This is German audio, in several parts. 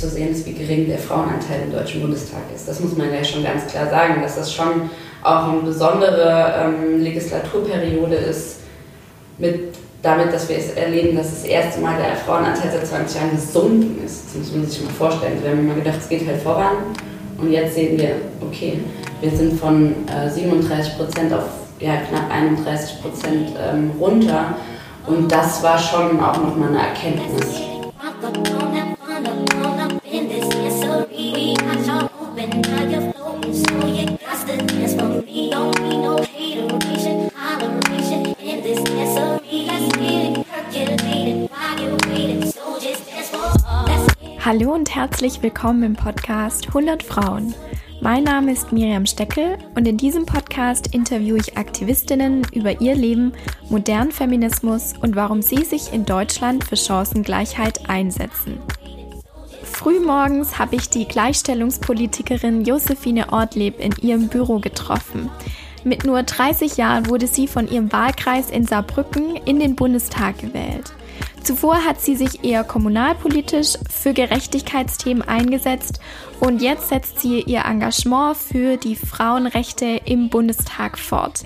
zu sehen ist, wie gering der Frauenanteil im Deutschen Bundestag ist. Das muss man ja schon ganz klar sagen, dass das schon auch eine besondere ähm, Legislaturperiode ist, mit, damit, dass wir es erleben, dass das erste Mal der Frauenanteil seit 20 Jahren gesunken ist. Das muss man sich mal vorstellen. Wir haben immer gedacht, es geht halt voran. Und jetzt sehen wir, okay, wir sind von äh, 37 Prozent auf ja, knapp 31 Prozent ähm, runter. Und das war schon auch nochmal eine Erkenntnis. Hallo und herzlich willkommen im Podcast 100 Frauen. Mein Name ist Miriam Steckel und in diesem Podcast interviewe ich Aktivistinnen über ihr Leben, modernen Feminismus und warum sie sich in Deutschland für Chancengleichheit einsetzen. Frühmorgens habe ich die Gleichstellungspolitikerin Josephine Ortleb in ihrem Büro getroffen. Mit nur 30 Jahren wurde sie von ihrem Wahlkreis in Saarbrücken in den Bundestag gewählt. Zuvor hat sie sich eher kommunalpolitisch für Gerechtigkeitsthemen eingesetzt und jetzt setzt sie ihr Engagement für die Frauenrechte im Bundestag fort.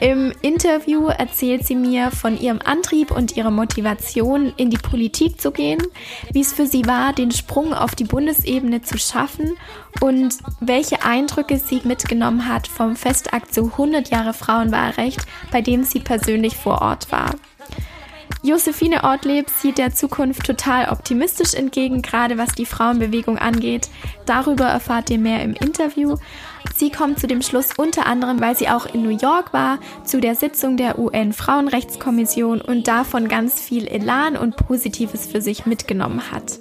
Im Interview erzählt sie mir von ihrem Antrieb und ihrer Motivation, in die Politik zu gehen, wie es für sie war, den Sprung auf die Bundesebene zu schaffen und welche Eindrücke sie mitgenommen hat vom Festakt zu 100 Jahre Frauenwahlrecht, bei dem sie persönlich vor Ort war. Josephine Ortleb sieht der Zukunft total optimistisch entgegen, gerade was die Frauenbewegung angeht. Darüber erfahrt ihr mehr im Interview. Sie kommt zu dem Schluss unter anderem, weil sie auch in New York war, zu der Sitzung der UN-Frauenrechtskommission und davon ganz viel Elan und Positives für sich mitgenommen hat.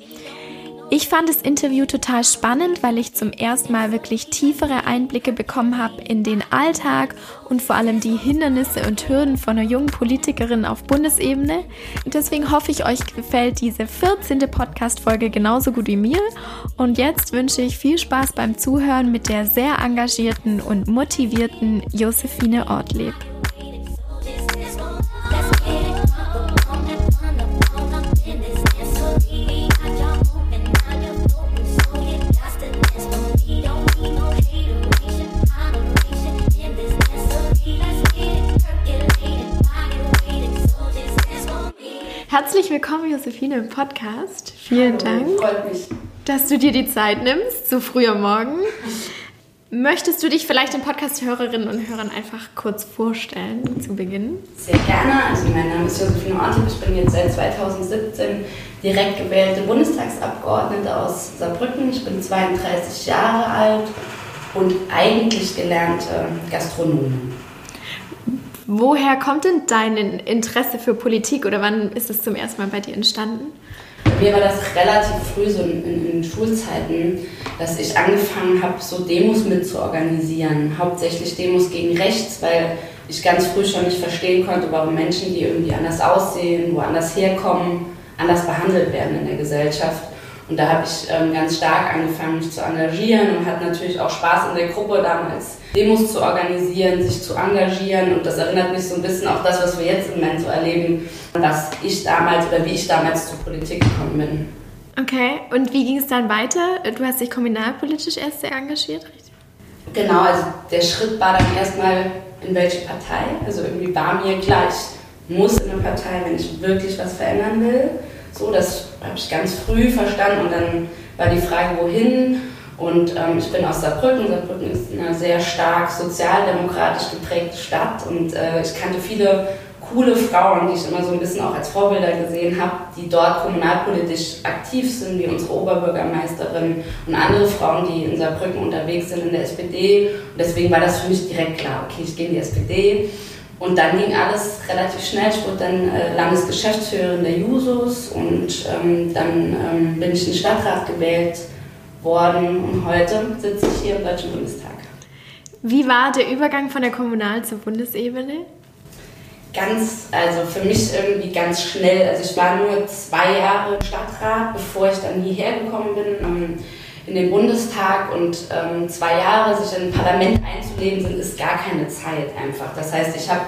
Ich fand das Interview total spannend, weil ich zum ersten Mal wirklich tiefere Einblicke bekommen habe in den Alltag und vor allem die Hindernisse und Hürden von einer jungen Politikerin auf Bundesebene. Und deswegen hoffe ich, euch gefällt diese 14. Podcast-Folge genauso gut wie mir. Und jetzt wünsche ich viel Spaß beim Zuhören mit der sehr engagierten und motivierten Josephine Ortleb. Herzlich willkommen, Josephine, im Podcast. Vielen Hallo, Dank, freut mich. dass du dir die Zeit nimmst, so früh am Morgen. Möchtest du dich vielleicht den Podcast-Hörerinnen und Hörern einfach kurz vorstellen zu Beginn? Sehr gerne. Also mein Name ist Josephine Ortip. Ich bin jetzt seit 2017 direkt gewählte Bundestagsabgeordnete aus Saarbrücken. Ich bin 32 Jahre alt und eigentlich gelernte Gastronomin. Woher kommt denn dein Interesse für Politik oder wann ist es zum ersten Mal bei dir entstanden? Mir war das relativ früh, so in, in, in Schulzeiten, dass ich angefangen habe, so Demos mitzuorganisieren. Hauptsächlich Demos gegen rechts, weil ich ganz früh schon nicht verstehen konnte, warum Menschen, die irgendwie anders aussehen, woanders herkommen, anders behandelt werden in der Gesellschaft. Und da habe ich ähm, ganz stark angefangen, mich zu engagieren und hatte natürlich auch Spaß in der Gruppe damals, Demos zu organisieren, sich zu engagieren. Und das erinnert mich so ein bisschen auch das, was wir jetzt im Moment so erleben, dass ich damals oder wie ich damals zur Politik gekommen bin. Okay, und wie ging es dann weiter? Du hast dich kommunalpolitisch erst sehr engagiert, richtig? Genau, also der Schritt war dann erstmal in welche Partei. Also irgendwie war mir klar, ich muss in eine Partei, wenn ich wirklich was verändern will. So, das habe ich ganz früh verstanden und dann war die Frage, wohin. Und ähm, ich bin aus Saarbrücken. Saarbrücken ist eine sehr stark sozialdemokratisch geprägte Stadt und äh, ich kannte viele coole Frauen, die ich immer so ein bisschen auch als Vorbilder gesehen habe, die dort kommunalpolitisch aktiv sind, wie unsere Oberbürgermeisterin und andere Frauen, die in Saarbrücken unterwegs sind in der SPD. Und deswegen war das für mich direkt klar, okay, ich gehe in die SPD. Und dann ging alles relativ schnell. Ich wurde dann äh, Landesgeschäftsführerin der Jusos und ähm, dann ähm, bin ich in den Stadtrat gewählt worden und heute sitze ich hier im Deutschen Bundestag. Wie war der Übergang von der Kommunal- zur Bundesebene? Ganz, also für mich irgendwie ganz schnell. Also ich war nur zwei Jahre Stadtrat, bevor ich dann hierher gekommen bin. In den Bundestag und ähm, zwei Jahre sich in ein Parlament einzuleben, sind, ist gar keine Zeit einfach. Das heißt, ich habe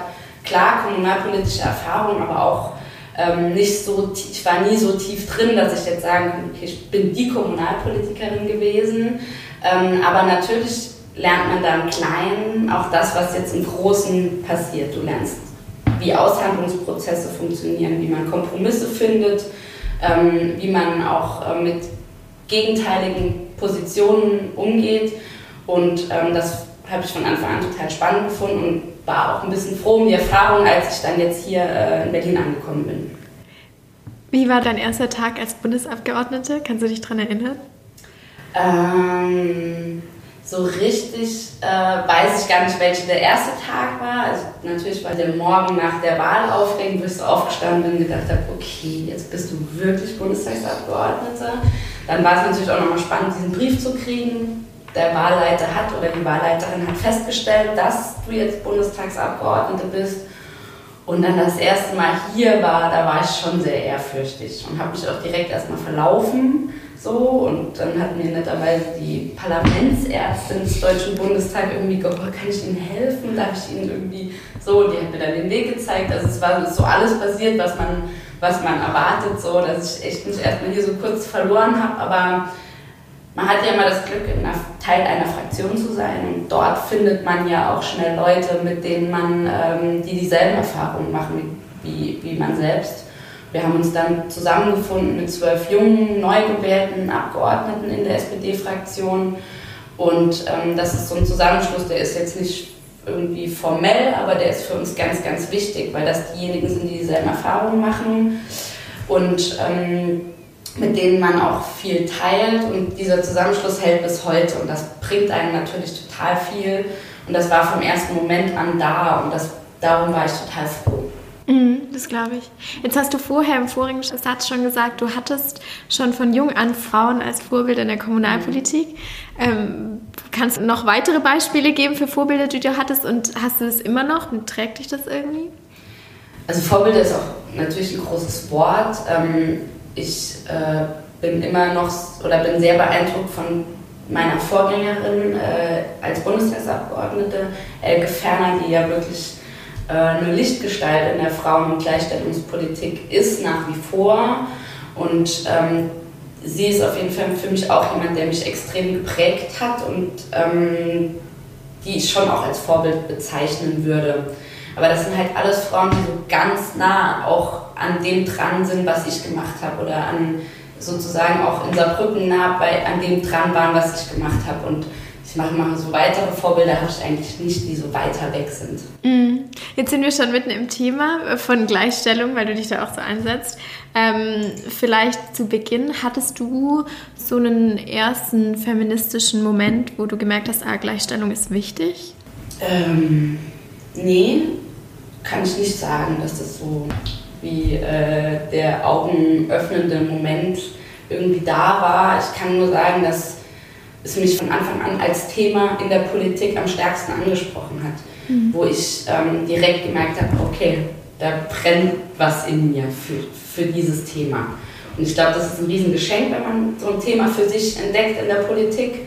klar kommunalpolitische Erfahrung, aber auch ähm, nicht so, ich war nie so tief drin, dass ich jetzt sagen kann, okay, ich bin die Kommunalpolitikerin gewesen. Ähm, aber natürlich lernt man da im Kleinen auch das, was jetzt im Großen passiert. Du lernst, wie Aushandlungsprozesse funktionieren, wie man Kompromisse findet, ähm, wie man auch äh, mit gegenteiligen Positionen umgeht. Und ähm, das habe ich von Anfang an total spannend gefunden und war auch ein bisschen froh um die Erfahrung, als ich dann jetzt hier äh, in Berlin angekommen bin. Wie war dein erster Tag als Bundesabgeordnete? Kannst du dich daran erinnern? Ähm, so richtig äh, weiß ich gar nicht, welcher der erste Tag war. Also natürlich war der Morgen nach der Wahl aufregend, wo ich so aufgestanden bin und gedacht habe, okay, jetzt bist du wirklich Bundestagsabgeordnete. Dann war es natürlich auch nochmal spannend, diesen Brief zu kriegen. Der Wahlleiter hat oder die Wahlleiterin hat festgestellt, dass du jetzt Bundestagsabgeordnete bist. Und dann das erste Mal hier war, da war ich schon sehr ehrfürchtig und habe mich auch direkt erstmal verlaufen so, und dann hat mir netterweise die Parlamentsärztin des Deutschen Bundestags irgendwie gefragt, kann ich Ihnen helfen? Darf ich Ihnen irgendwie so? Die hat mir dann den Weg gezeigt. Also es war so alles passiert, was man, was man erwartet, so, dass ich echt mich erstmal hier so kurz verloren habe. Aber man hat ja immer das Glück, Teil einer Fraktion zu sein. Und dort findet man ja auch schnell Leute, mit denen man, ähm, die dieselben Erfahrungen machen wie, wie man selbst. Wir haben uns dann zusammengefunden mit zwölf jungen, neu gewählten Abgeordneten in der SPD-Fraktion. Und ähm, das ist so ein Zusammenschluss, der ist jetzt nicht irgendwie formell, aber der ist für uns ganz, ganz wichtig, weil das diejenigen sind, die dieselben Erfahrungen machen und ähm, mit denen man auch viel teilt. Und dieser Zusammenschluss hält bis heute und das bringt einem natürlich total viel. Und das war vom ersten Moment an da und das, darum war ich total froh. Mhm, das glaube ich. Jetzt hast du vorher im vorigen Satz schon gesagt, du hattest schon von jung an Frauen als Vorbild in der Kommunalpolitik. Ähm, kannst du noch weitere Beispiele geben für Vorbilder, die du hattest und hast du das immer noch und trägt dich das irgendwie? Also Vorbilder ist auch natürlich ein großes Wort. Ähm, ich äh, bin immer noch oder bin sehr beeindruckt von meiner Vorgängerin äh, als Bundestagsabgeordnete, Elke Ferner, die ja wirklich äh, eine Lichtgestalt in der Frauen- und Gleichstellungspolitik ist nach wie vor. Und ähm, sie ist auf jeden Fall für mich auch jemand, der mich extrem geprägt hat und ähm, die ich schon auch als Vorbild bezeichnen würde. Aber das sind halt alles Frauen, die so ganz nah auch an dem dran sind, was ich gemacht habe oder an sozusagen auch in Saarbrücken nah bei, an dem dran waren, was ich gemacht habe. Und ich mache mal so weitere Vorbilder, habe ich eigentlich nicht, die so weiter weg sind. Mm. Jetzt sind wir schon mitten im Thema von Gleichstellung, weil du dich da auch so einsetzt. Ähm, vielleicht zu Beginn, hattest du so einen ersten feministischen Moment, wo du gemerkt hast, ah, Gleichstellung ist wichtig? Ähm, nee, kann ich nicht sagen, dass das so wie äh, der augenöffnende Moment irgendwie da war. Ich kann nur sagen, dass es mich von Anfang an als Thema in der Politik am stärksten angesprochen hat, mhm. wo ich ähm, direkt gemerkt habe, okay, da brennt was in mir für, für dieses Thema. Und ich glaube, das ist ein Riesengeschenk, wenn man so ein Thema für sich entdeckt in der Politik,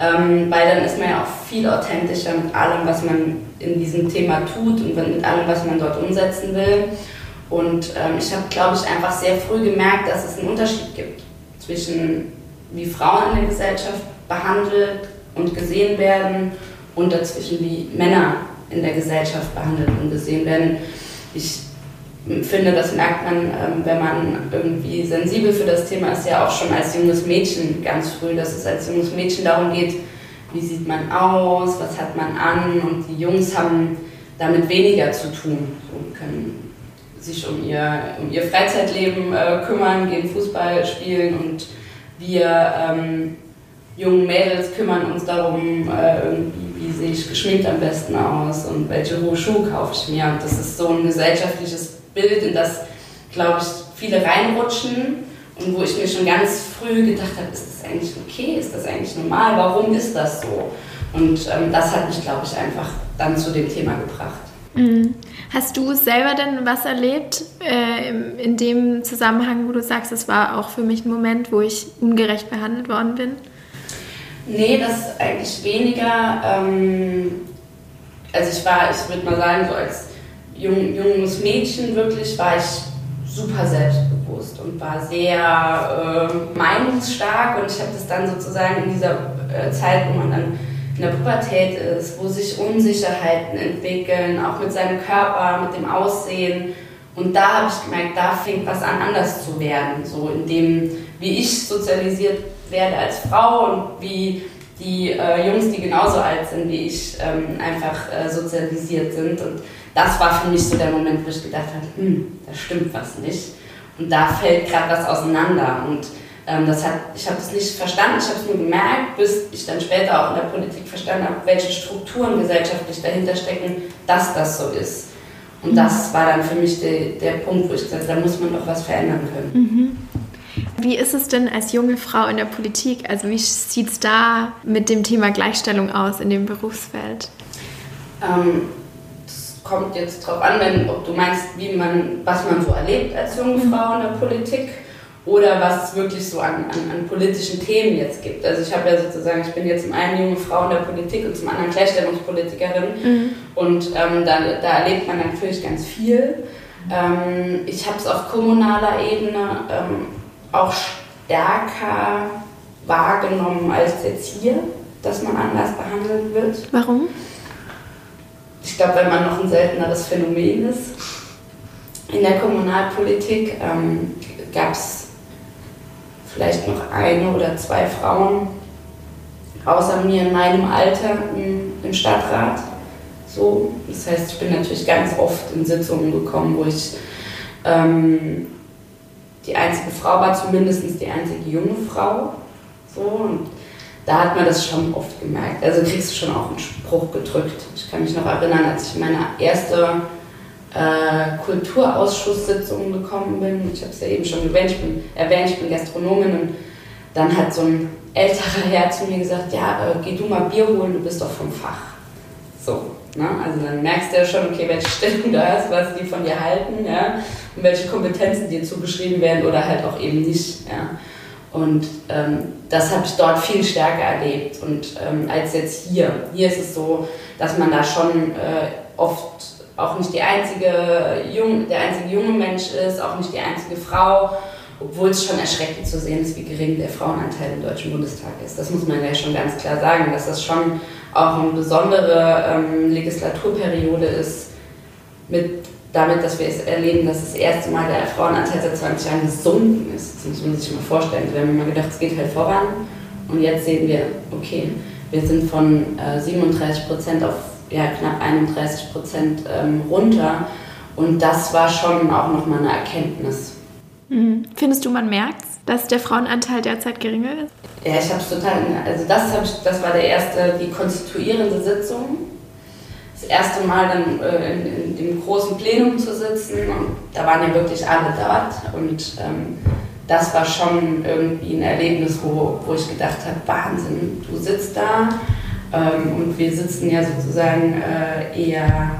ähm, weil dann ist man ja auch viel authentischer mit allem, was man in diesem Thema tut und mit allem, was man dort umsetzen will. Und ähm, ich habe, glaube ich, einfach sehr früh gemerkt, dass es einen Unterschied gibt zwischen wie Frauen in der Gesellschaft behandelt und gesehen werden und dazwischen wie Männer in der Gesellschaft behandelt und gesehen werden. Ich finde, das merkt man, ähm, wenn man irgendwie sensibel für das Thema ist, ja auch schon als junges Mädchen ganz früh, dass es als junges Mädchen darum geht, wie sieht man aus, was hat man an und die Jungs haben damit weniger zu tun, so können sich um ihr, um ihr Freizeitleben äh, kümmern, gehen Fußball spielen und wir ähm, jungen Mädels kümmern uns darum, äh, wie sehe ich geschminkt am besten aus und welche hohe Schuhe kaufe ich mir. Und das ist so ein gesellschaftliches Bild, in das, glaube ich, viele reinrutschen und wo ich mir schon ganz früh gedacht habe, ist das eigentlich okay, ist das eigentlich normal, warum ist das so? Und ähm, das hat mich, glaube ich, einfach dann zu dem Thema gebracht. Mhm. Hast du selber denn was erlebt äh, in dem Zusammenhang, wo du sagst, es war auch für mich ein Moment, wo ich ungerecht behandelt worden bin? Nee, das eigentlich weniger. Ähm, also ich war, ich würde mal sagen, so als jung, junges Mädchen wirklich war ich super selbstbewusst und war sehr äh, meinungsstark und ich habe das dann sozusagen in dieser äh, Zeit, wo man dann in der Pubertät ist, wo sich Unsicherheiten entwickeln, auch mit seinem Körper, mit dem Aussehen. Und da habe ich gemerkt, da fängt was an, anders zu werden. So in dem, wie ich sozialisiert werde als Frau und wie die äh, Jungs, die genauso alt sind wie ich, ähm, einfach äh, sozialisiert sind. Und das war für mich so der Moment, wo ich gedacht habe, hm, da stimmt was nicht. Und da fällt gerade was auseinander. Und ähm, das hat, ich habe das nicht verstanden, ich habe es nur gemerkt, bis ich dann später auch in der Politik verstanden habe, welche Strukturen gesellschaftlich dahinter stecken, dass das so ist. Und das war dann für mich de, der Punkt, wo ich gesagt habe, da muss man doch was verändern können. Mhm. Wie ist es denn als junge Frau in der Politik? Also wie sieht es da mit dem Thema Gleichstellung aus in dem Berufsfeld? Ähm, kommt jetzt darauf an, wenn, ob du meinst, wie man, was man so erlebt als junge mhm. Frau in der Politik oder was es wirklich so an, an, an politischen Themen jetzt gibt. Also ich habe ja sozusagen, ich bin jetzt zum einen junge Frau in der Politik und zum anderen Gleichstellungspolitikerin mhm. und ähm, da, da erlebt man natürlich ganz viel. Ähm, ich habe es auf kommunaler Ebene ähm, auch stärker wahrgenommen als jetzt hier, dass man anders behandelt wird. Warum? Ich glaube, wenn man noch ein selteneres Phänomen ist. In der Kommunalpolitik ähm, gab es vielleicht noch eine oder zwei Frauen außer mir in meinem Alter im, Stadtrat. So, das heißt, ich bin natürlich ganz oft in Sitzungen gekommen, wo ich ähm, die einzige Frau war, zumindest die einzige junge Frau. So, und da hat man das schon oft gemerkt. Also kriegst du schon auch einen Spruch gedrückt. Ich kann mich noch erinnern, als ich in meine erste äh, Kulturausschusssitzung gekommen bin. Ich habe es ja eben schon erwähnt ich, bin, erwähnt, ich bin Gastronomin und dann hat so ein älterer Herr zu mir gesagt, ja, äh, geh du mal Bier holen, du bist doch vom Fach. So, ne? also dann merkst du ja schon, okay, welche Stellung du hast, was die von dir halten, ja? und welche Kompetenzen dir zugeschrieben werden oder halt auch eben nicht. Ja? Und ähm, das habe ich dort viel stärker erlebt und ähm, als jetzt hier. Hier ist es so, dass man da schon äh, oft auch nicht die einzige Jung, der einzige junge Mensch ist, auch nicht die einzige Frau, obwohl es schon erschreckend zu sehen ist, wie gering der Frauenanteil im Deutschen Bundestag ist. Das muss man ja schon ganz klar sagen, dass das schon auch eine besondere ähm, Legislaturperiode ist mit damit, dass wir es erleben, dass das erste Mal der Frauenanteil seit 20 Jahren gesunken ist. Das muss man sich mal vorstellen. Wir haben immer gedacht, es geht halt voran. Und jetzt sehen wir, okay, wir sind von äh, 37 Prozent auf ja, knapp 31 Prozent ähm, runter. Und das war schon auch nochmal eine Erkenntnis. Mhm. Findest du, man merkt dass der Frauenanteil derzeit geringer ist? Ja, ich habe es total, also das, ich, das war der erste, die konstituierende Sitzung das erste Mal dann äh, in, in, dem großen Plenum zu sitzen. Und da waren ja wirklich alle dort. Und ähm, das war schon irgendwie ein Erlebnis, wo, wo ich gedacht habe, Wahnsinn, du sitzt da. Ähm, und wir sitzen ja sozusagen äh, eher,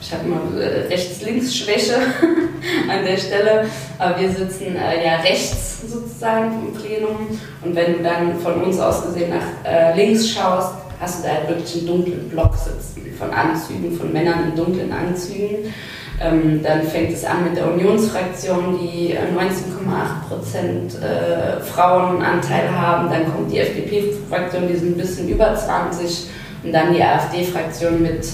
ich habe immer äh, Rechts-Links-Schwäche an der Stelle, aber wir sitzen äh, ja rechts sozusagen vom Plenum. Und wenn du dann von uns aus gesehen nach äh, links schaust, hast du da halt wirklich einen dunklen Block sitzen von Anzügen, von Männern in dunklen Anzügen. Ähm, dann fängt es an mit der Unionsfraktion, die 19,8 äh, Prozent äh, Frauenanteil haben. Dann kommt die FDP-Fraktion, die sind ein bisschen über 20 und dann die AfD-Fraktion mit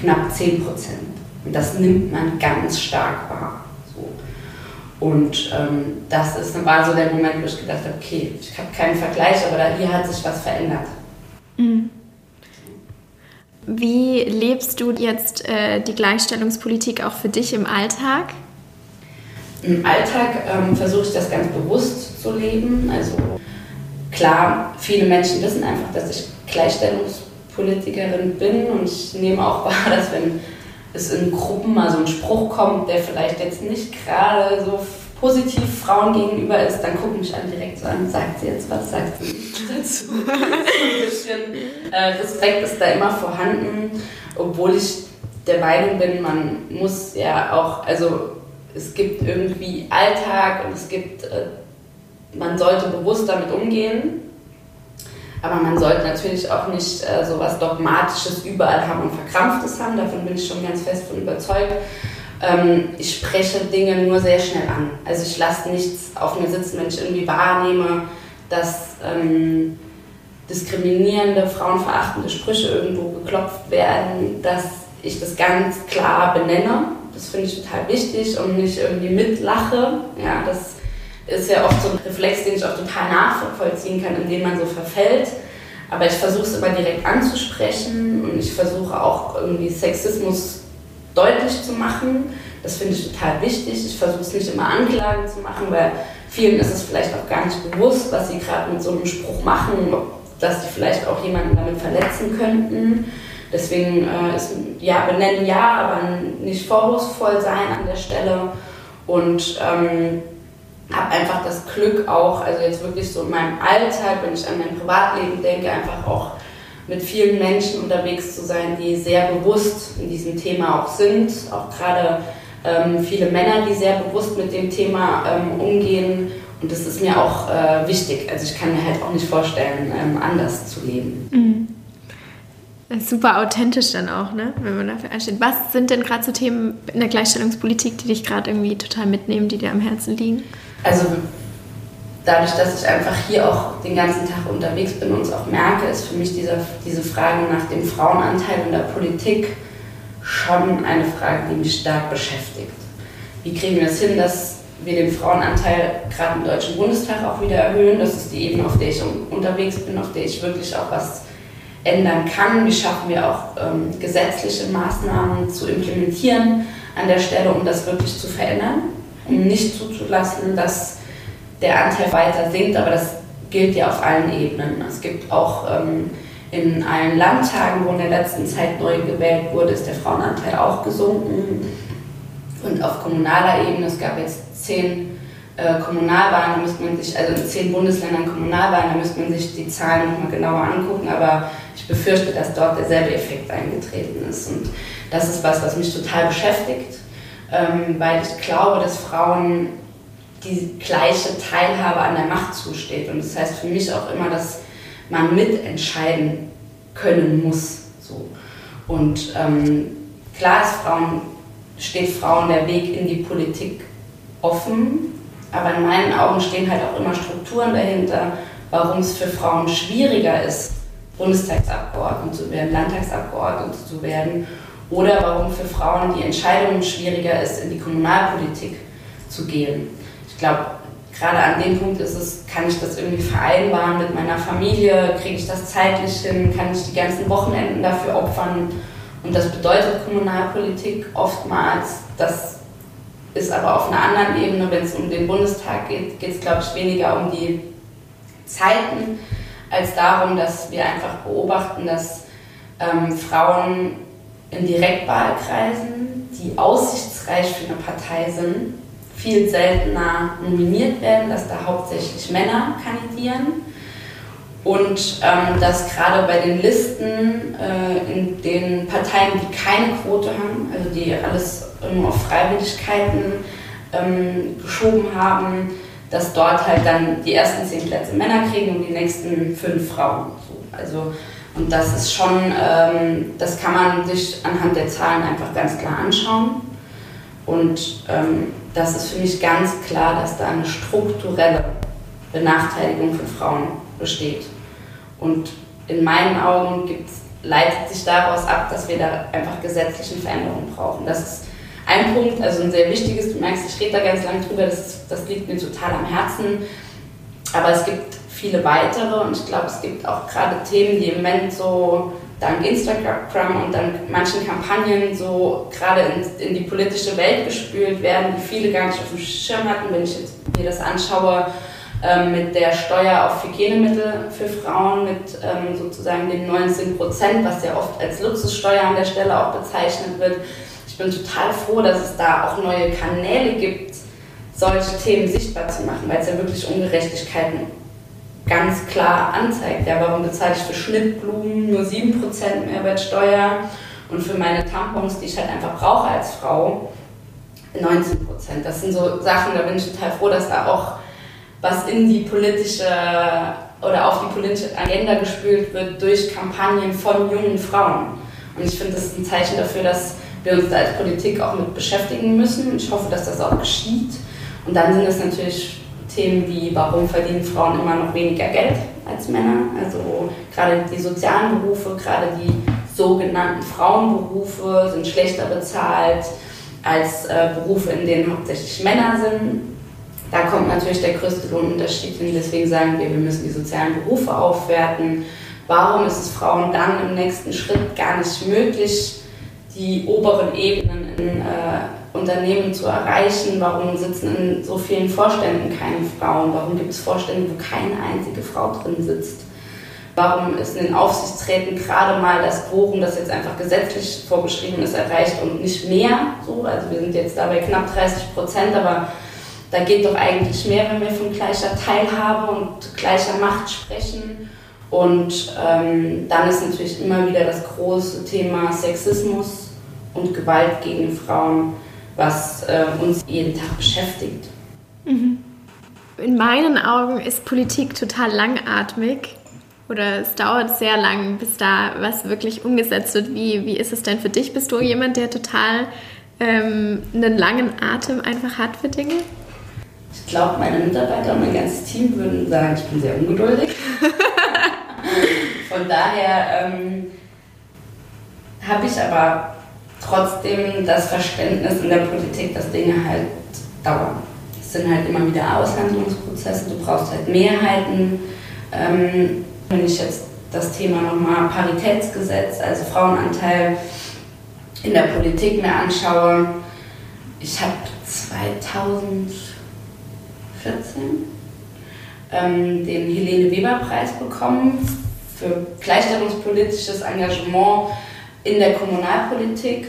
knapp 10 Prozent. Und das nimmt man ganz stark wahr. So. Und ähm, das ist, war so der Moment, wo ich gedacht habe, okay, ich habe keinen Vergleich, aber da, hier hat sich was verändert. Mhm. Wie lebst du jetzt äh, die Gleichstellungspolitik auch für dich im Alltag? Im Alltag ähm, versuche ich das ganz bewusst zu leben. Also klar, viele Menschen wissen einfach, dass ich Gleichstellungspolitikerin bin und ich nehme auch wahr, dass wenn es in Gruppen mal so ein Spruch kommt, der vielleicht jetzt nicht gerade so positiv Frauen gegenüber ist, dann guckt mich an direkt so an, sagt sie jetzt was, sagt sie dazu. so ein bisschen äh, Respekt ist da immer vorhanden, obwohl ich der Meinung bin, man muss ja auch, also es gibt irgendwie Alltag und es gibt, äh, man sollte bewusst damit umgehen, aber man sollte natürlich auch nicht äh, so was Dogmatisches überall haben und Verkrampftes haben, davon bin ich schon ganz fest von überzeugt ähm, ich spreche Dinge nur sehr schnell an. Also ich lasse nichts auf mir sitzen, wenn ich irgendwie wahrnehme, dass ähm, diskriminierende, frauenverachtende Sprüche irgendwo geklopft werden, dass ich das ganz klar benenne. Das finde ich total wichtig und nicht irgendwie mitlache. Ja, das ist ja oft so ein Reflex, den ich auch total nachvollziehen kann, in dem man so verfällt. Aber ich versuche es immer direkt anzusprechen und ich versuche auch irgendwie Sexismus deutlich zu machen. Das finde ich total wichtig. Ich versuche es nicht immer Anklagen zu machen, weil vielen ist es vielleicht auch gar nicht bewusst, was sie gerade mit so einem Spruch machen, dass sie vielleicht auch jemanden damit verletzen könnten. Deswegen äh, ist ja benennen ja, aber nicht vorwurfsvoll sein an der Stelle und ähm, habe einfach das Glück auch, also jetzt wirklich so in meinem Alltag, wenn ich an mein Privatleben denke, einfach auch mit vielen Menschen unterwegs zu sein, die sehr bewusst in diesem Thema auch sind. Auch gerade ähm, viele Männer, die sehr bewusst mit dem Thema ähm, umgehen. Und das ist mir auch äh, wichtig. Also ich kann mir halt auch nicht vorstellen, ähm, anders zu leben. Mhm. Super authentisch dann auch, ne? wenn man dafür einsteht. Was sind denn gerade so Themen in der Gleichstellungspolitik, die dich gerade irgendwie total mitnehmen, die dir am Herzen liegen? Also dadurch, dass ich einfach hier auch den ganzen Tag unterwegs bin und es auch merke, ist für mich diese, diese Frage nach dem Frauenanteil in der Politik schon eine Frage, die mich stark beschäftigt. Wie kriegen wir es hin, dass wir den Frauenanteil gerade im Deutschen Bundestag auch wieder erhöhen? Das ist die Ebene, auf der ich unterwegs bin, auf der ich wirklich auch was ändern kann. Wie schaffen wir auch ähm, gesetzliche Maßnahmen zu implementieren an der Stelle, um das wirklich zu verändern, um nicht zuzulassen, dass der Anteil weiter sinkt, aber das gilt ja auf allen Ebenen. Es gibt auch ähm, in allen Landtagen, wo in der letzten Zeit neu gewählt wurde, ist der Frauenanteil auch gesunken. Und auf kommunaler Ebene, es gab jetzt zehn äh, Kommunalwahlen, da müsste man sich, also in zehn Bundesländern Kommunalwahlen, da müsste man sich die Zahlen nochmal genauer angucken, aber ich befürchte, dass dort derselbe Effekt eingetreten ist. Und das ist was, was mich total beschäftigt, ähm, weil ich glaube, dass Frauen die gleiche Teilhabe an der Macht zusteht. Und das heißt für mich auch immer, dass man mitentscheiden können muss. So. Und ähm, klar ist Frauen, steht Frauen der Weg in die Politik offen, aber in meinen Augen stehen halt auch immer Strukturen dahinter, warum es für Frauen schwieriger ist, Bundestagsabgeordnete zu werden, Landtagsabgeordnete zu werden oder warum für Frauen die Entscheidung schwieriger ist, in die Kommunalpolitik zu gehen. Ich glaube, gerade an dem Punkt ist es, kann ich das irgendwie vereinbaren mit meiner Familie, kriege ich das zeitlich hin, kann ich die ganzen Wochenenden dafür opfern. Und das bedeutet Kommunalpolitik oftmals, das ist aber auf einer anderen Ebene, wenn es um den Bundestag geht, geht es, glaube ich, weniger um die Zeiten, als darum, dass wir einfach beobachten, dass ähm, Frauen in Direktwahlkreisen, die aussichtsreich für eine Partei sind, viel seltener nominiert werden, dass da hauptsächlich Männer kandidieren und ähm, dass gerade bei den Listen äh, in den Parteien, die keine Quote haben, also die alles nur auf Freiwilligkeiten ähm, geschoben haben, dass dort halt dann die ersten zehn Plätze Männer kriegen und die nächsten fünf Frauen. So. Also, und das ist schon, ähm, das kann man sich anhand der Zahlen einfach ganz klar anschauen. Und ähm, das ist für mich ganz klar, dass da eine strukturelle Benachteiligung von Frauen besteht. Und in meinen Augen leitet sich daraus ab, dass wir da einfach gesetzliche Veränderungen brauchen. Das ist ein Punkt, also ein sehr wichtiges, du merkst, ich rede da ganz lange drüber, das, das liegt mir total am Herzen. Aber es gibt viele weitere und ich glaube, es gibt auch gerade Themen, die im Moment so dank Instagram und dank manchen Kampagnen so gerade in, in, die politische Welt gespült werden, die viele gar nicht auf dem Schirm hatten. Wenn ich jetzt mir das anschaue, ähm, mit der Steuer auf Hygienemittel für Frauen, mit ähm, sozusagen den 19 Prozent, was ja oft als Luxussteuer an der Stelle auch bezeichnet wird. Ich bin total froh, dass es da auch neue Kanäle gibt, solche Themen sichtbar zu machen, weil es ja wirklich Ungerechtigkeiten ganz klar anzeigt. Ja, warum bezahle ich für Schnittblumen nur 7% Mehrwertsteuer und für meine Tampons, die ich halt einfach brauche als Frau, 19%. Das sind so Sachen, da bin ich total froh, dass da auch was in die politische oder auf die politische Agenda gespült wird durch Kampagnen von jungen Frauen. Und ich finde, das ist ein Zeichen dafür, dass wir uns da als Politik auch mit beschäftigen müssen. Ich hoffe, dass das auch geschieht. Und dann sind es natürlich Themen wie, warum verdienen Frauen immer noch weniger Geld als Männer? Also gerade die sozialen Berufe, gerade die sogenannten Frauenberufe sind schlechter bezahlt als äh, Berufe, in denen hauptsächlich Männer sind. Da kommt natürlich der größte Lohnunterschied hin. Deswegen sagen wir, wir müssen die sozialen Berufe aufwerten. Warum ist es Frauen dann im nächsten Schritt gar nicht möglich, die oberen Ebenen in äh, Unternehmen zu erreichen? Warum sitzen in so vielen Vorständen keine Frauen? Warum gibt es Vorstände, wo keine einzige Frau drin sitzt? Warum ist in den Aufsichtsräten gerade mal das Quorum, das jetzt einfach gesetzlich vorgeschrieben ist, erreicht und nicht mehr? So, also wir sind jetzt da bei knapp 30 Prozent, aber da geht doch eigentlich mehr, wenn wir von gleicher Teilhabe und gleicher Macht sprechen. Und ähm, dann ist natürlich immer wieder das große Thema Sexismus und Gewalt gegen Frauen, was äh, uns jeden Tag beschäftigt. Mhm. In meinen Augen ist Politik total langatmig oder es dauert sehr lang, bis da was wirklich umgesetzt wird. Wie, wie ist es denn für dich? Bist du jemand, der total ähm, einen langen Atem einfach hat für Dinge? Ich glaube, meine Mitarbeiter und mein ganzes Team würden sagen, ich bin sehr ungeduldig. Von daher ähm, habe ich aber trotzdem das Verständnis in der Politik, dass Dinge halt dauern. Es sind halt immer wieder Aushandlungsprozesse, du brauchst halt Mehrheiten. Ähm, wenn ich jetzt das Thema nochmal Paritätsgesetz, also Frauenanteil in der Politik mir anschaue, ich habe 2014 ähm, den Helene Weber Preis bekommen für gleichstellungspolitisches Engagement in der Kommunalpolitik.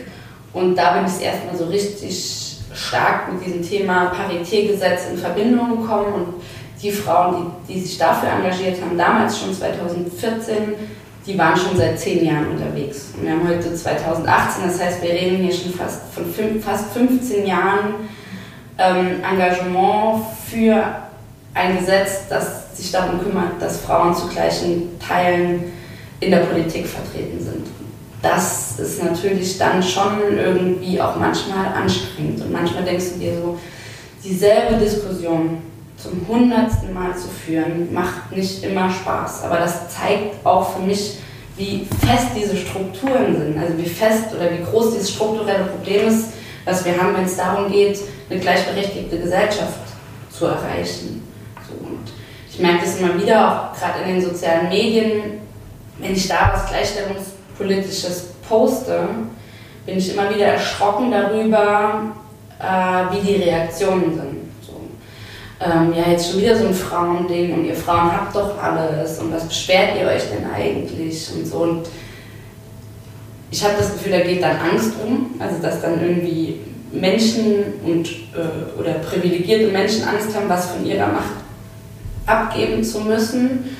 Und da bin ich erstmal so richtig stark mit diesem Thema Paritätgesetz in Verbindung gekommen. Und die Frauen, die, die sich dafür engagiert haben, damals schon 2014, die waren schon seit zehn Jahren unterwegs. Und wir haben heute 2018, das heißt, wir reden hier schon fast von fünf, fast 15 Jahren ähm, Engagement für ein Gesetz, das sich darum kümmert, dass Frauen zu gleichen Teilen in der Politik vertreten sind. Das ist natürlich dann schon irgendwie auch manchmal anstrengend. Und manchmal denkst du dir so, dieselbe Diskussion zum hundertsten Mal zu führen, macht nicht immer Spaß. Aber das zeigt auch für mich, wie fest diese Strukturen sind. Also wie fest oder wie groß dieses strukturelle Problem ist, was wir haben, wenn es darum geht, eine gleichberechtigte Gesellschaft zu erreichen. So, und ich merke das immer wieder, auch gerade in den sozialen Medien, wenn ich da was Gleichstellungspolitisches poste, bin ich immer wieder erschrocken darüber, äh, wie die Reaktionen sind. So, ähm, ja, jetzt schon wieder so ein Frauending und ihr Frauen habt doch alles und was beschwert ihr euch denn eigentlich und so. Und ich habe das Gefühl, da geht dann Angst um, also dass dann irgendwie Menschen und, äh, oder privilegierte Menschen Angst haben, was von ihrer Macht abgeben zu müssen.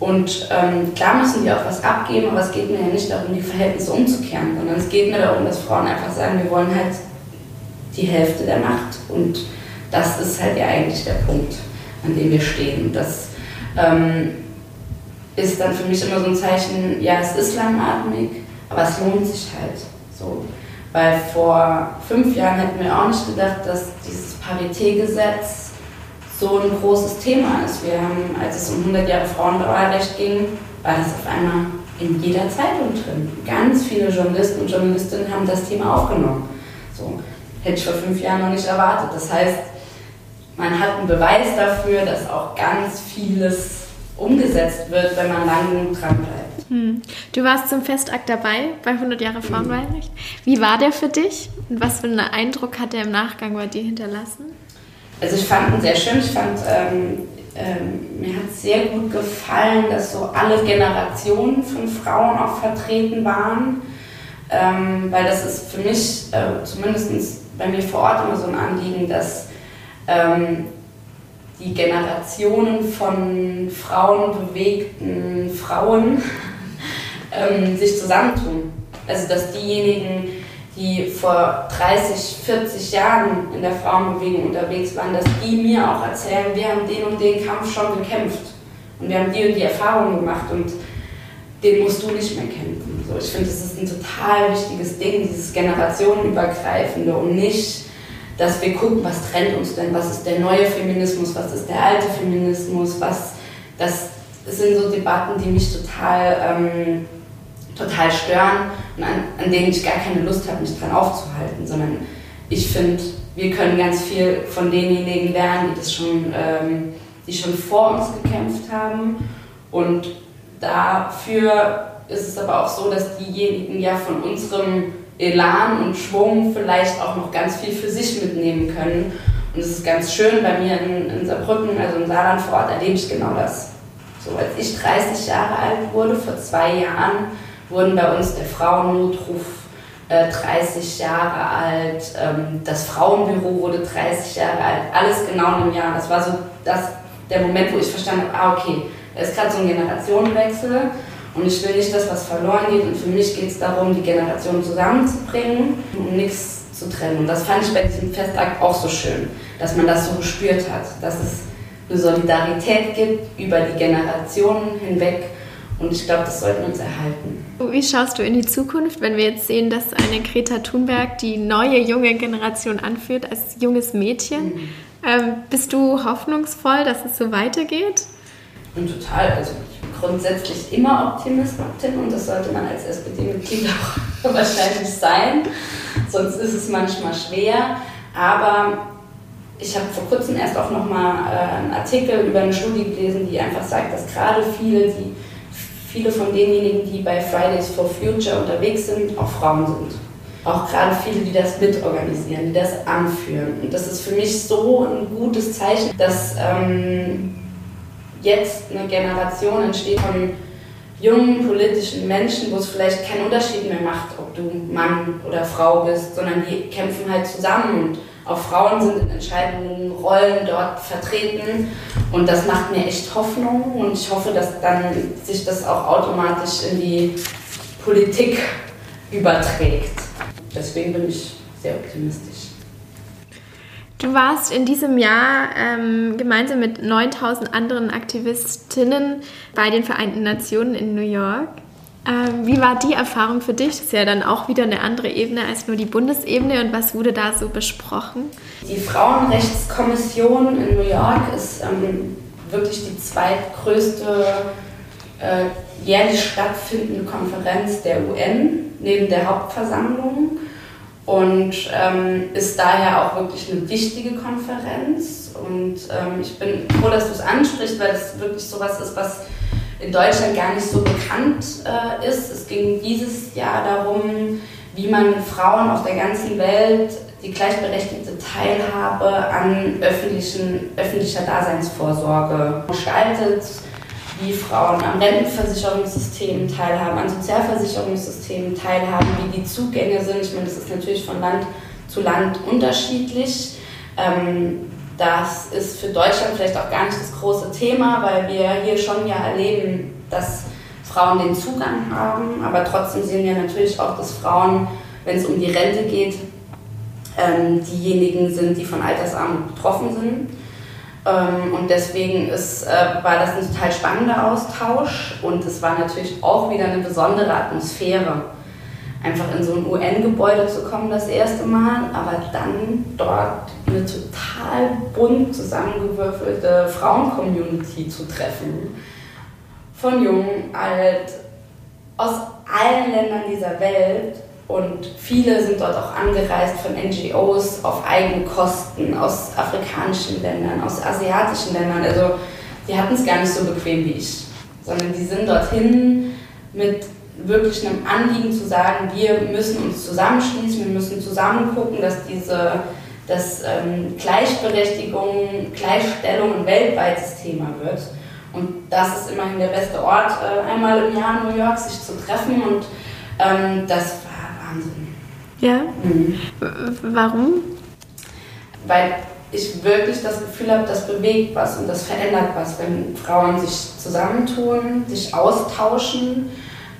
Und ähm, klar müssen die auch was abgeben, aber es geht mir ja nicht darum, die Verhältnisse umzukehren, sondern es geht mir darum, dass Frauen einfach sagen, wir wollen halt die Hälfte der Macht. Und das ist halt ja eigentlich der Punkt, an dem wir stehen. Das ähm, ist dann für mich immer so ein Zeichen, ja, es ist langatmig, aber es lohnt sich halt so. Weil vor fünf Jahren hätten wir auch nicht gedacht, dass dieses Paritätgesetz so ein großes Thema ist. Wir haben, als es um 100 Jahre Frauenwahlrecht ging, war das auf einmal in jeder Zeitung drin. Ganz viele Journalisten und Journalistinnen haben das Thema aufgenommen. So hätte ich vor fünf Jahren noch nicht erwartet. Das heißt, man hat einen Beweis dafür, dass auch ganz vieles umgesetzt wird, wenn man lange genug dran bleibt. Hm. Du warst zum Festakt dabei bei 100 Jahre Frauenwahlrecht. Wie war der für dich und was für einen Eindruck hat er im Nachgang bei dir hinterlassen? Also ich fand ihn sehr schön. Ich fand, ähm, ähm, mir hat sehr gut gefallen, dass so alle Generationen von Frauen auch vertreten waren, ähm, weil das ist für mich, äh, zumindest bei mir vor Ort, immer so ein Anliegen, dass ähm, die Generationen von frauenbewegten Frauen ähm, sich zusammentun. Also dass diejenigen, die vor 30, 40 Jahren in der Frauenbewegung unterwegs waren, dass die mir auch erzählen, wir haben den und den Kampf schon gekämpft und wir haben die und die Erfahrungen gemacht und den musst du nicht mehr kämpfen. So, ich finde, das ist ein total wichtiges Ding, dieses generationenübergreifende und nicht, dass wir gucken, was trennt uns denn, was ist der neue Feminismus, was ist der alte Feminismus, was, das sind so Debatten, die mich total, ähm, total stören und an, an denen ich gar keine Lust habe, mich dran aufzuhalten, sondern ich finde, wir können ganz viel von denjenigen lernen, die das schon, ähm, die schon vor uns gekämpft haben und Dafür ist es aber auch so, dass diejenigen ja von unserem Elan und Schwung vielleicht auch noch ganz viel für sich mitnehmen können. Und es ist ganz schön, bei mir in, in Saarbrücken, also im Saarland vor Ort, erlebe ich genau das. So, als ich 30 Jahre alt wurde, vor zwei Jahren, wurden bei uns der Frauennotruf äh, 30 Jahre alt, ähm, das Frauenbüro wurde 30 Jahre alt, alles genau in einem Jahr. Das war so das, der Moment, wo ich verstanden habe, ah, okay, es ist gerade so ein Generationenwechsel und ich will nicht, dass was verloren geht. Und für mich geht es darum, die Generationen zusammenzubringen und nichts zu trennen. Und das fand ich bei diesem Festakt auch so schön, dass man das so gespürt hat, dass es eine Solidarität gibt über die Generationen hinweg. Und ich glaube, das sollten wir uns erhalten. Wie schaust du in die Zukunft, wenn wir jetzt sehen, dass eine Greta Thunberg die neue junge Generation anführt als junges Mädchen? Mhm. Ähm, bist du hoffnungsvoll, dass es so weitergeht? bin total, also grundsätzlich immer Optimistin und das sollte man als SPD-Mitglied auch wahrscheinlich sein. Sonst ist es manchmal schwer. Aber ich habe vor kurzem erst auch nochmal äh, einen Artikel über eine Studie gelesen, die einfach sagt, dass gerade viele, die, viele von denjenigen, die bei Fridays for Future unterwegs sind, auch Frauen sind. Auch gerade viele, die das mitorganisieren, die das anführen. Und das ist für mich so ein gutes Zeichen, dass ähm, jetzt eine Generation entsteht von jungen politischen Menschen, wo es vielleicht keinen Unterschied mehr macht, ob du Mann oder Frau bist, sondern die kämpfen halt zusammen und auch Frauen sind in entscheidenden Rollen dort vertreten und das macht mir echt Hoffnung und ich hoffe, dass dann sich das auch automatisch in die Politik überträgt. Deswegen bin ich sehr optimistisch. Du warst in diesem Jahr ähm, gemeinsam mit 9000 anderen Aktivistinnen bei den Vereinten Nationen in New York. Ähm, wie war die Erfahrung für dich? Das ist ja dann auch wieder eine andere Ebene als nur die Bundesebene. Und was wurde da so besprochen? Die Frauenrechtskommission in New York ist ähm, wirklich die zweitgrößte äh, jährlich stattfindende Konferenz der UN neben der Hauptversammlung und ähm, ist daher auch wirklich eine wichtige Konferenz. Und ähm, ich bin froh, dass du es ansprichst, weil es wirklich sowas ist, was in Deutschland gar nicht so bekannt äh, ist. Es ging dieses Jahr darum, wie man Frauen auf der ganzen Welt die gleichberechtigte Teilhabe an öffentlichen, öffentlicher Daseinsvorsorge gestaltet wie Frauen am Rentenversicherungssystem teilhaben, an Sozialversicherungssystemen teilhaben, wie die Zugänge sind. Ich meine, das ist natürlich von Land zu Land unterschiedlich. Ähm, das ist für Deutschland vielleicht auch gar nicht das große Thema, weil wir hier schon ja erleben, dass Frauen den Zugang haben, aber trotzdem sehen wir natürlich auch, dass Frauen, wenn es um die Rente geht, ähm, diejenigen sind, die von Altersarmut betroffen sind. Ähm, und deswegen ist, äh, war das ein total spannender Austausch und es war natürlich auch wieder eine besondere Atmosphäre. Einfach in so ein UN-Gebäude zu kommen das erste Mal, aber dann dort eine total bunt zusammengewürfelte Frauen-Community zu treffen. Von jung, alt, aus allen Ländern dieser Welt und viele sind dort auch angereist von NGOs auf eigene Kosten aus afrikanischen Ländern, aus asiatischen Ländern. Also die hatten es gar nicht so bequem wie ich, sondern die sind dorthin mit wirklich einem Anliegen zu sagen, wir müssen uns zusammenschließen, wir müssen zusammen gucken, dass diese dass ähm, Gleichberechtigung, Gleichstellung ein weltweites Thema wird. Und das ist immerhin der beste Ort, äh, einmal im Jahr in New York sich zu treffen. Und ähm, das Wahnsinn. Ja? Mhm. Warum? Weil ich wirklich das Gefühl habe, das bewegt was und das verändert was, wenn Frauen sich zusammentun, sich austauschen,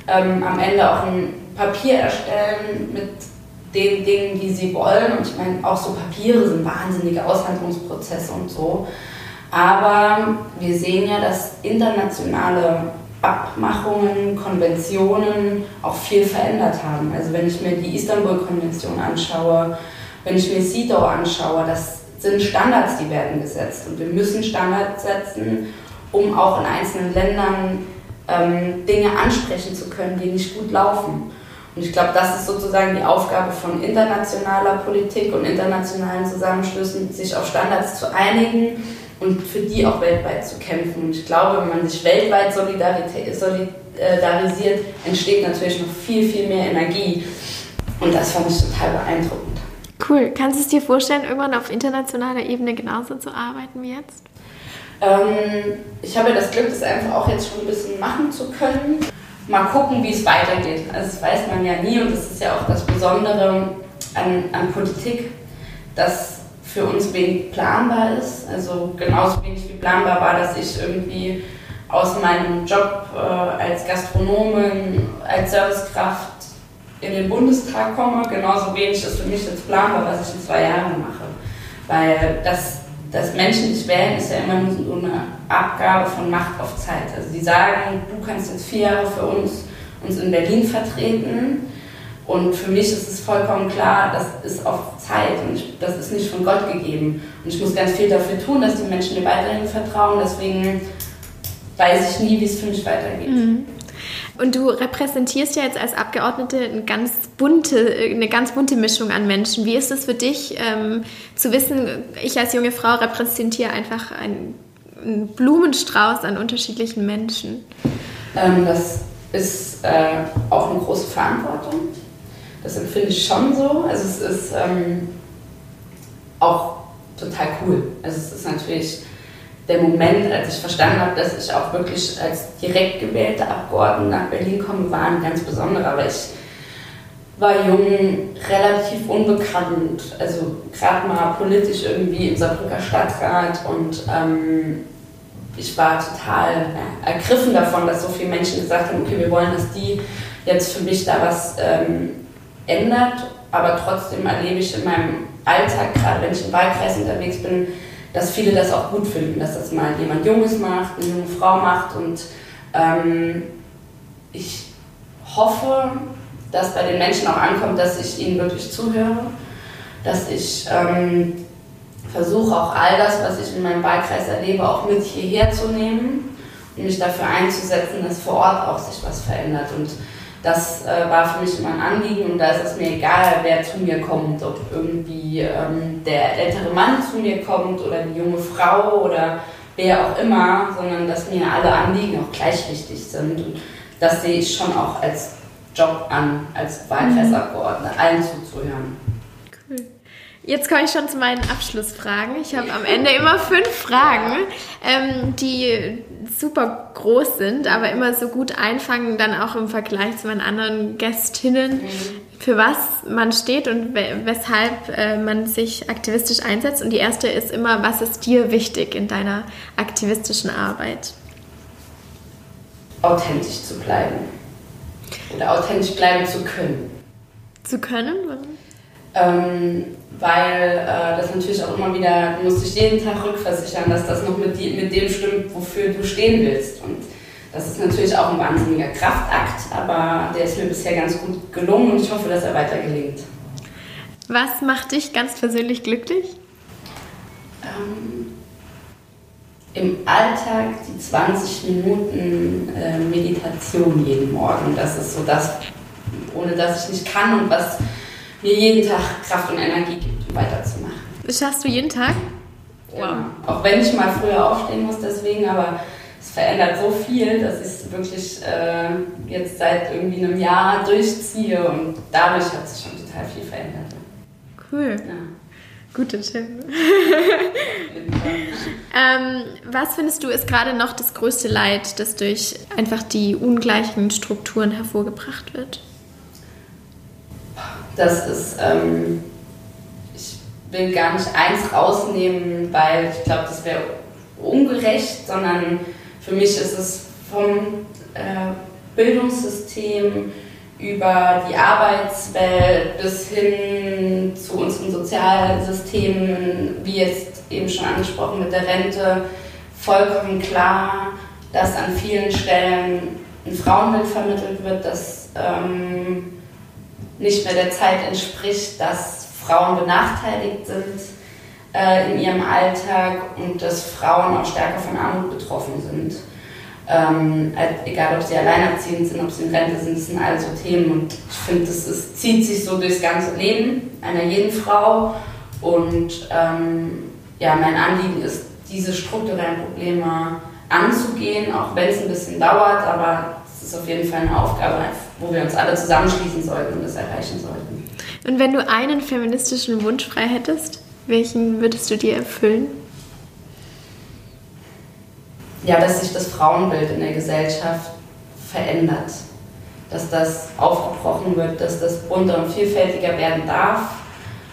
ähm, am Ende auch ein Papier erstellen mit den Dingen, die sie wollen. Und ich meine, auch so Papiere sind wahnsinnige Aushandlungsprozesse und so. Aber wir sehen ja, dass internationale Abmachungen, Konventionen auch viel verändert haben. Also wenn ich mir die Istanbul-Konvention anschaue, wenn ich mir CEDAW anschaue, das sind Standards, die werden gesetzt. Und wir müssen Standards setzen, um auch in einzelnen Ländern ähm, Dinge ansprechen zu können, die nicht gut laufen. Und ich glaube, das ist sozusagen die Aufgabe von internationaler Politik und internationalen Zusammenschlüssen, sich auf Standards zu einigen und für die auch weltweit zu kämpfen. Und ich glaube, wenn man sich weltweit solidarisiert, entsteht natürlich noch viel, viel mehr Energie. Und das fand ich total beeindruckend. Cool. Kannst du es dir vorstellen, irgendwann auf internationaler Ebene genauso zu arbeiten wie jetzt? Ähm, ich habe das Glück, das einfach auch jetzt schon ein bisschen machen zu können. Mal gucken, wie es weitergeht. Also das weiß man ja nie und das ist ja auch das Besondere an, an Politik, dass für uns wenig planbar ist. Also genauso wenig wie planbar war, dass ich irgendwie aus meinem Job äh, als Gastronomin, als Servicekraft in den Bundestag komme. Genauso wenig ist für mich jetzt planbar, was ich in zwei Jahren mache. Weil das, das Menschen nicht wählen ist ja immer nur so eine Abgabe von Macht auf Zeit. Also die sagen, du kannst jetzt vier Jahre für uns, uns in Berlin vertreten und für mich ist es vollkommen klar, das ist auf Zeit und das ist nicht von Gott gegeben. Und ich muss ganz viel dafür tun, dass die Menschen mir weiterhin vertrauen. Deswegen weiß ich nie, wie es für mich weitergeht. Mhm. Und du repräsentierst ja jetzt als Abgeordnete eine ganz bunte, eine ganz bunte Mischung an Menschen. Wie ist es für dich ähm, zu wissen, ich als junge Frau repräsentiere einfach einen, einen Blumenstrauß an unterschiedlichen Menschen? Ähm, das ist äh, auch eine große Verantwortung. Das empfinde ich schon so. Also es ist ähm, auch total cool. Also es ist natürlich der Moment, als ich verstanden habe, dass ich auch wirklich als direkt gewählte Abgeordnete nach Berlin komme, war ein ganz besonderer, weil ich war jung, relativ unbekannt, also gerade mal politisch irgendwie im Saarbrücker Stadtrat und ähm, ich war total ergriffen davon, dass so viele Menschen gesagt haben, okay, wir wollen, dass die jetzt für mich da was ähm, ändert, aber trotzdem erlebe ich in meinem Alltag, gerade wenn ich im Wahlkreis unterwegs bin, dass viele das auch gut finden, dass das mal jemand Junges macht, eine junge Frau macht. Und ähm, ich hoffe, dass bei den Menschen auch ankommt, dass ich ihnen wirklich zuhöre, dass ich ähm, versuche auch all das, was ich in meinem Wahlkreis erlebe, auch mit hierher zu nehmen und mich dafür einzusetzen, dass vor Ort auch sich was verändert. Und das äh, war für mich immer ein Anliegen und da ist es mir egal, wer zu mir kommt, ob irgendwie ähm, der ältere Mann zu mir kommt oder die junge Frau oder wer auch immer, sondern dass mir alle Anliegen auch gleich wichtig sind. Und das sehe ich schon auch als Job an, als Wahlkreisabgeordnete, allen zuzuhören. Jetzt komme ich schon zu meinen Abschlussfragen. Ich habe am Ende immer fünf Fragen, ähm, die super groß sind, aber immer so gut einfangen, dann auch im Vergleich zu meinen anderen Gästinnen, mhm. für was man steht und weshalb äh, man sich aktivistisch einsetzt. Und die erste ist immer, was ist dir wichtig in deiner aktivistischen Arbeit? Authentisch zu bleiben. Oder authentisch bleiben zu können. Zu können? Ähm, weil äh, das natürlich auch immer wieder, du musst dich jeden Tag rückversichern, dass das noch mit, die, mit dem stimmt, wofür du stehen willst. Und das ist natürlich auch ein wahnsinniger Kraftakt, aber der ist mir bisher ganz gut gelungen und ich hoffe, dass er weiter gelingt. Was macht dich ganz persönlich glücklich? Ähm, Im Alltag die 20 Minuten äh, Meditation jeden Morgen. Das ist so das, ohne das ich nicht kann und was mir jeden Tag Kraft und Energie gibt, um weiterzumachen. Das schaffst du jeden Tag? Wow. Ja, auch wenn ich mal früher aufstehen muss, deswegen, aber es verändert so viel, dass ich es wirklich äh, jetzt seit irgendwie einem Jahr durchziehe und dadurch hat sich schon total viel verändert. Cool. Ja. Guter Tipp. ähm, was findest du ist gerade noch das größte Leid, das durch einfach die ungleichen Strukturen hervorgebracht wird? Das ist, ähm, ich will gar nicht eins rausnehmen, weil ich glaube, das wäre ungerecht, sondern für mich ist es vom äh, Bildungssystem über die Arbeitswelt bis hin zu unseren Sozialsystemen, wie jetzt eben schon angesprochen mit der Rente, vollkommen klar, dass an vielen Stellen ein Frauenbild vermittelt wird, das ähm, nicht mehr der Zeit entspricht, dass Frauen benachteiligt sind äh, in ihrem Alltag und dass Frauen auch stärker von Armut betroffen sind. Ähm, egal, ob sie alleinerziehend sind, ob sie in Rente sind, das sind all so Themen. Und ich finde, ist, zieht sich so durchs ganze Leben einer jeden Frau. Und ähm, ja, mein Anliegen ist, diese strukturellen Probleme anzugehen, auch wenn es ein bisschen dauert, aber es ist auf jeden Fall eine Aufgabe, wo wir uns alle zusammenschließen sollten und das erreichen sollten. Und wenn du einen feministischen Wunsch frei hättest, welchen würdest du dir erfüllen? Ja, dass sich das Frauenbild in der Gesellschaft verändert. Dass das aufgebrochen wird, dass das bunter und vielfältiger werden darf,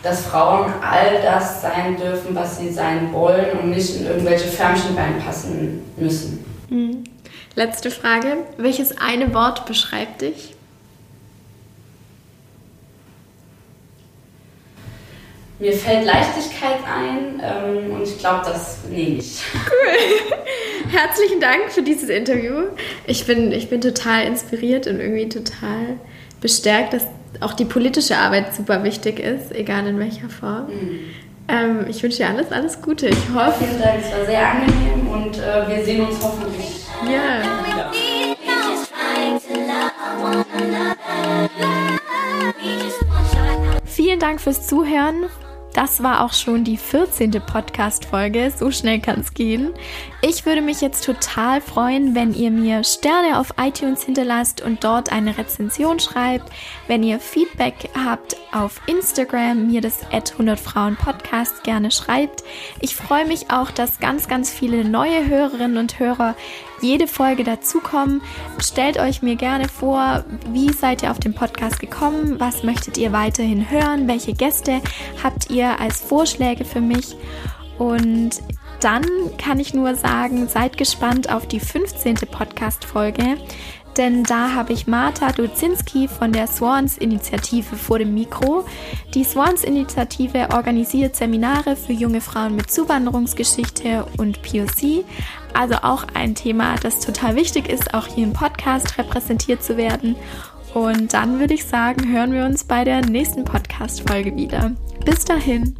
dass Frauen all das sein dürfen, was sie sein wollen und nicht in irgendwelche Förmchen reinpassen müssen. Mhm. Letzte Frage. Welches eine Wort beschreibt dich? Mir fällt Leichtigkeit ein ähm, und ich glaube, das nehme ich. Cool. Herzlichen Dank für dieses Interview. Ich bin, ich bin total inspiriert und irgendwie total bestärkt, dass auch die politische Arbeit super wichtig ist, egal in welcher Form. Mhm. Ähm, ich wünsche dir alles, alles Gute. Ich hoffe. Vielen Dank, es war sehr angenehm und äh, wir sehen uns hoffentlich. Vielen Dank fürs Zuhören. Das war auch schon die 14. Podcast-Folge. So schnell kann es gehen. Ich würde mich jetzt total freuen, wenn ihr mir Sterne auf iTunes hinterlasst und dort eine Rezension schreibt. Wenn ihr Feedback habt auf Instagram, mir das 100 Frauen Podcast gerne schreibt. Ich freue mich auch, dass ganz, ganz viele neue Hörerinnen und Hörer jede Folge dazukommen. Stellt euch mir gerne vor, wie seid ihr auf den Podcast gekommen? Was möchtet ihr weiterhin hören? Welche Gäste habt ihr als Vorschläge für mich? Und dann kann ich nur sagen, seid gespannt auf die 15. Podcast-Folge denn da habe ich Marta Duzinski von der Swans-Initiative vor dem Mikro. Die Swans-Initiative organisiert Seminare für junge Frauen mit Zuwanderungsgeschichte und POC, also auch ein Thema, das total wichtig ist, auch hier im Podcast repräsentiert zu werden. Und dann würde ich sagen, hören wir uns bei der nächsten Podcast-Folge wieder. Bis dahin.